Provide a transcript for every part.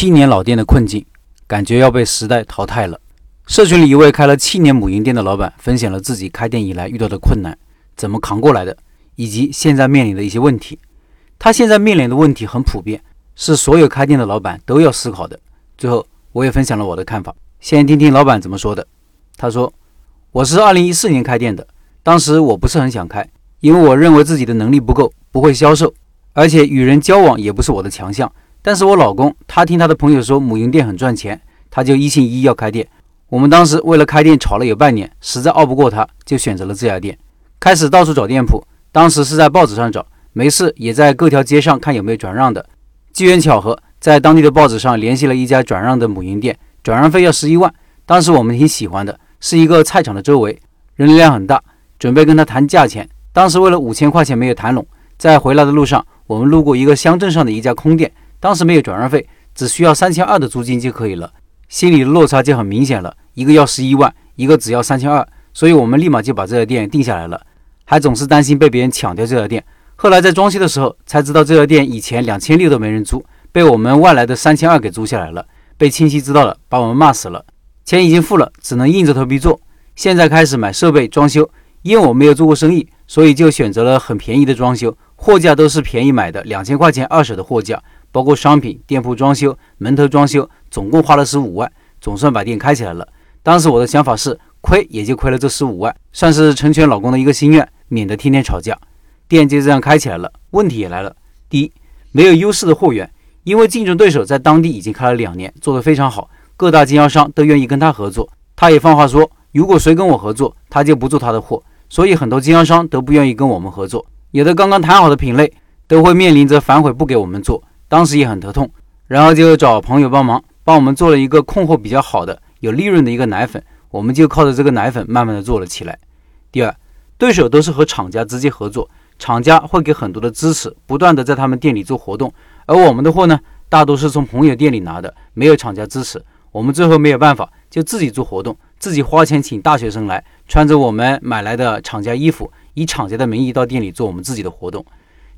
七年老店的困境，感觉要被时代淘汰了。社群里一位开了七年母婴店的老板分享了自己开店以来遇到的困难，怎么扛过来的，以及现在面临的一些问题。他现在面临的问题很普遍，是所有开店的老板都要思考的。最后，我也分享了我的看法，先听听老板怎么说的。他说：“我是二零一四年开店的，当时我不是很想开，因为我认为自己的能力不够，不会销售。”而且与人交往也不是我的强项，但是我老公他听他的朋友说母婴店很赚钱，他就一心一意要开店。我们当时为了开店吵了有半年，实在拗不过他，就选择了这家店，开始到处找店铺。当时是在报纸上找，没事也在各条街上看有没有转让的。机缘巧合，在当地的报纸上联系了一家转让的母婴店，转让费要十一万。当时我们挺喜欢的，是一个菜场的周围，人流量很大，准备跟他谈价钱。当时为了五千块钱没有谈拢，在回来的路上。我们路过一个乡镇上的一家空店，当时没有转让费，只需要三千二的租金就可以了，心里落差就很明显了。一个要十一万，一个只要三千二，所以我们立马就把这家店定下来了，还总是担心被别人抢掉这家店。后来在装修的时候才知道，这家店以前两千六都没人租，被我们外来的三千二给租下来了。被亲戚知道了，把我们骂死了。钱已经付了，只能硬着头皮做。现在开始买设备装修，因为我没有做过生意，所以就选择了很便宜的装修。货架都是便宜买的，两千块钱二手的货架，包括商品、店铺装修、门头装修，总共花了十五万，总算把店开起来了。当时我的想法是，亏也就亏了这十五万，算是成全老公的一个心愿，免得天天吵架。店就这样开起来了。问题也来了，第一，没有优势的货源，因为竞争对手在当地已经开了两年，做得非常好，各大经销商都愿意跟他合作。他也放话说，如果谁跟我合作，他就不做他的货，所以很多经销商都不愿意跟我们合作。有的刚刚谈好的品类都会面临着反悔不给我们做，当时也很头痛，然后就找朋友帮忙，帮我们做了一个供货比较好的、有利润的一个奶粉，我们就靠着这个奶粉慢慢的做了起来。第二，对手都是和厂家直接合作，厂家会给很多的支持，不断的在他们店里做活动，而我们的货呢，大多是从朋友店里拿的，没有厂家支持，我们最后没有办法，就自己做活动，自己花钱请大学生来，穿着我们买来的厂家衣服。以厂家的名义到店里做我们自己的活动。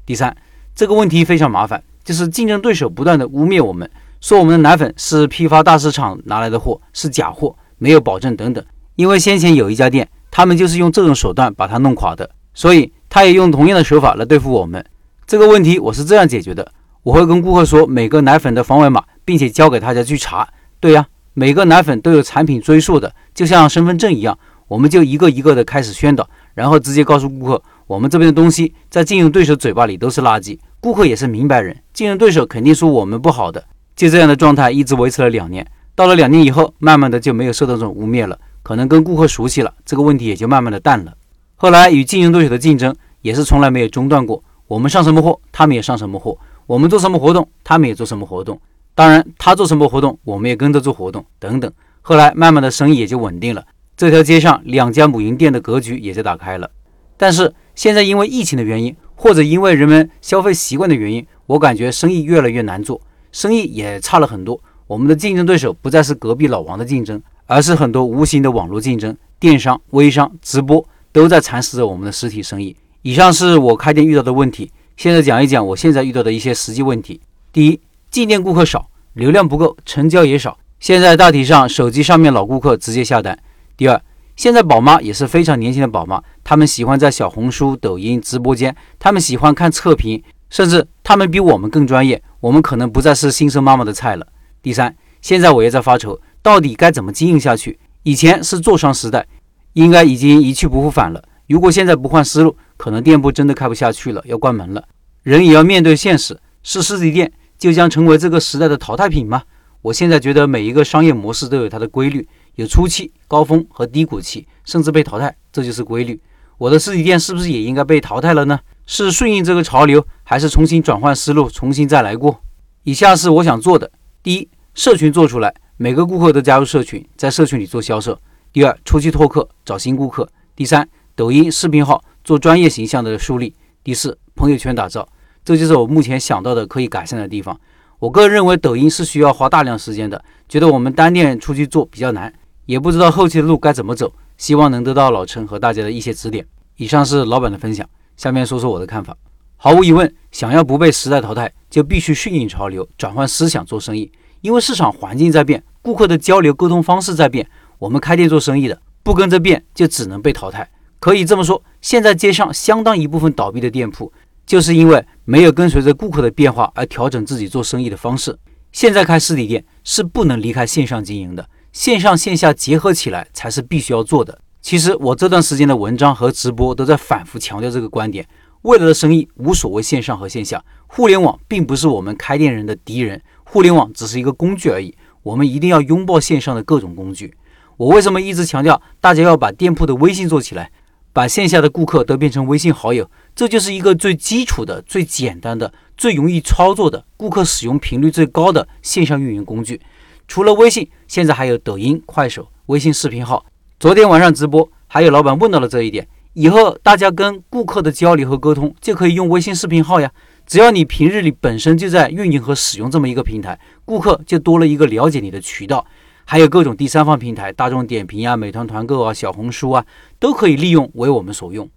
第三，这个问题非常麻烦，就是竞争对手不断的污蔑我们，说我们的奶粉是批发大市场拿来的货，是假货，没有保证等等。因为先前有一家店，他们就是用这种手段把它弄垮的，所以他也用同样的手法来对付我们。这个问题我是这样解决的：我会跟顾客说每个奶粉的防伪码，并且交给大家去查。对呀，每个奶粉都有产品追溯的，就像身份证一样，我们就一个一个的开始宣导。然后直接告诉顾客，我们这边的东西在竞争对手嘴巴里都是垃圾。顾客也是明白人，竞争对手肯定说我们不好的。就这样的状态一直维持了两年。到了两年以后，慢慢的就没有受到这种污蔑了，可能跟顾客熟悉了，这个问题也就慢慢的淡了。后来与竞争对手的竞争也是从来没有中断过，我们上什么货，他们也上什么货；我们做什么活动，他们也做什么活动。当然，他做什么活动，我们也跟着做活动等等。后来慢慢的生意也就稳定了。这条街上两家母婴店的格局也就打开了，但是现在因为疫情的原因，或者因为人们消费习惯的原因，我感觉生意越来越难做，生意也差了很多。我们的竞争对手不再是隔壁老王的竞争，而是很多无形的网络竞争，电商、微商、直播都在蚕食着我们的实体生意。以上是我开店遇到的问题，现在讲一讲我现在遇到的一些实际问题。第一，进店顾客少，流量不够，成交也少。现在大体上手机上面老顾客直接下单。第二，现在宝妈也是非常年轻的宝妈，她们喜欢在小红书、抖音直播间，她们喜欢看测评，甚至她们比我们更专业。我们可能不再是新生妈妈的菜了。第三，现在我也在发愁，到底该怎么经营下去？以前是坐商时代，应该已经一去不复返了。如果现在不换思路，可能店铺真的开不下去了，要关门了。人也要面对现实，是实体店就将成为这个时代的淘汰品吗？我现在觉得每一个商业模式都有它的规律。有初期、高峰和低谷期，甚至被淘汰，这就是规律。我的实体店是不是也应该被淘汰了呢？是顺应这个潮流，还是重新转换思路，重新再来过？以下是我想做的：第一，社群做出来，每个顾客都加入社群，在社群里做销售；第二，出去拓客，找新顾客；第三，抖音视频号做专业形象的树立；第四，朋友圈打造。这就是我目前想到的可以改善的地方。我个人认为，抖音是需要花大量时间的，觉得我们单店出去做比较难。也不知道后期的路该怎么走，希望能得到老陈和大家的一些指点。以上是老板的分享，下面说说我的看法。毫无疑问，想要不被时代淘汰，就必须顺应潮流，转换思想做生意。因为市场环境在变，顾客的交流沟通方式在变，我们开店做生意的不跟着变，就只能被淘汰。可以这么说，现在街上相当一部分倒闭的店铺，就是因为没有跟随着顾客的变化而调整自己做生意的方式。现在开实体店是不能离开线上经营的，线上线下结合起来才是必须要做的。其实我这段时间的文章和直播都在反复强调这个观点：未来的生意无所谓线上和线下，互联网并不是我们开店人的敌人，互联网只是一个工具而已。我们一定要拥抱线上的各种工具。我为什么一直强调大家要把店铺的微信做起来？把线下的顾客都变成微信好友，这就是一个最基础的、最简单的、最容易操作的、顾客使用频率最高的线上运营工具。除了微信，现在还有抖音、快手、微信视频号。昨天晚上直播，还有老板问到了这一点：以后大家跟顾客的交流和沟通就可以用微信视频号呀。只要你平日里本身就在运营和使用这么一个平台，顾客就多了一个了解你的渠道。还有各种第三方平台，大众点评啊、美团团购啊、小红书啊，都可以利用为我们所用。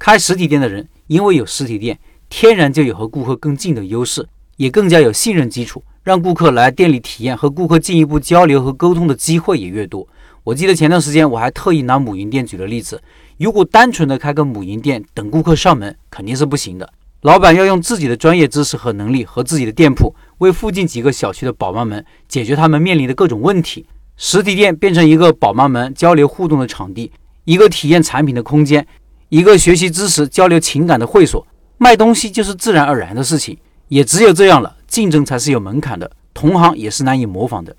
开实体店的人，因为有实体店，天然就有和顾客更近的优势，也更加有信任基础，让顾客来店里体验和顾客进一步交流和沟通的机会也越多。我记得前段时间我还特意拿母婴店举了例子，如果单纯的开个母婴店等顾客上门，肯定是不行的。老板要用自己的专业知识和能力，和自己的店铺为附近几个小区的宝妈们解决他们面临的各种问题。实体店变成一个宝妈们交流互动的场地，一个体验产品的空间，一个学习知识、交流情感的会所。卖东西就是自然而然的事情，也只有这样了，竞争才是有门槛的，同行也是难以模仿的。